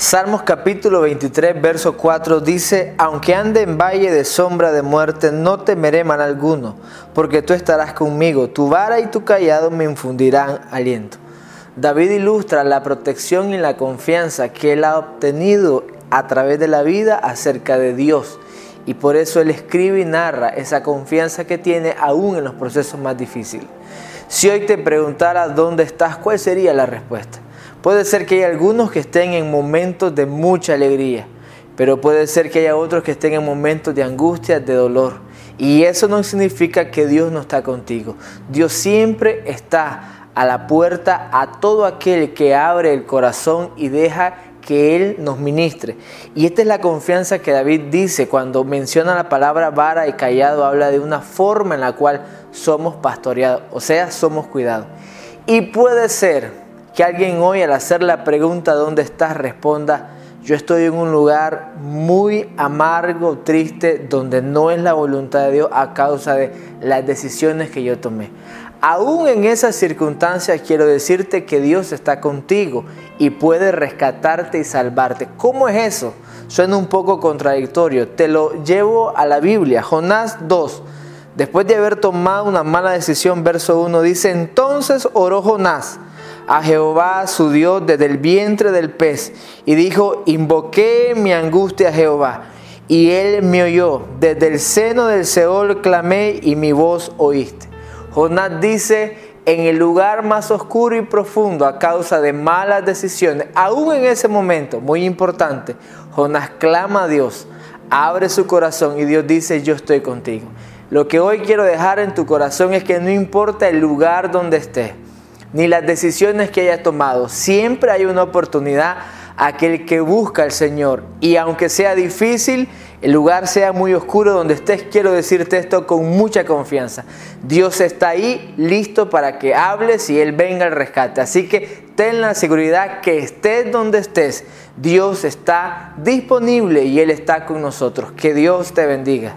Salmos capítulo 23, verso 4 dice, aunque ande en valle de sombra de muerte, no temeré mal alguno, porque tú estarás conmigo, tu vara y tu callado me infundirán aliento. David ilustra la protección y la confianza que él ha obtenido a través de la vida acerca de Dios. Y por eso él escribe y narra esa confianza que tiene aún en los procesos más difíciles. Si hoy te preguntara dónde estás, ¿cuál sería la respuesta? Puede ser que haya algunos que estén en momentos de mucha alegría, pero puede ser que haya otros que estén en momentos de angustia, de dolor. Y eso no significa que Dios no está contigo. Dios siempre está a la puerta a todo aquel que abre el corazón y deja que Él nos ministre. Y esta es la confianza que David dice cuando menciona la palabra vara y callado, habla de una forma en la cual somos pastoreados, o sea, somos cuidados. Y puede ser que alguien hoy al hacer la pregunta ¿dónde estás? responda, yo estoy en un lugar muy amargo, triste, donde no es la voluntad de Dios a causa de las decisiones que yo tomé. Aún en esas circunstancias quiero decirte que Dios está contigo y puede rescatarte y salvarte. ¿Cómo es eso? Suena un poco contradictorio. Te lo llevo a la Biblia. Jonás 2. Después de haber tomado una mala decisión, verso 1 dice, entonces oró Jonás a Jehová su Dios desde el vientre del pez y dijo, invoqué mi angustia a Jehová y él me oyó, desde el seno del Seol clamé y mi voz oíste. Jonás dice, en el lugar más oscuro y profundo a causa de malas decisiones, aún en ese momento, muy importante, Jonás clama a Dios, abre su corazón y Dios dice, yo estoy contigo. Lo que hoy quiero dejar en tu corazón es que no importa el lugar donde estés, ni las decisiones que hayas tomado. Siempre hay una oportunidad aquel que busca al Señor. Y aunque sea difícil, el lugar sea muy oscuro donde estés, quiero decirte esto con mucha confianza. Dios está ahí listo para que hables y Él venga al rescate. Así que ten la seguridad que estés donde estés, Dios está disponible y Él está con nosotros. Que Dios te bendiga.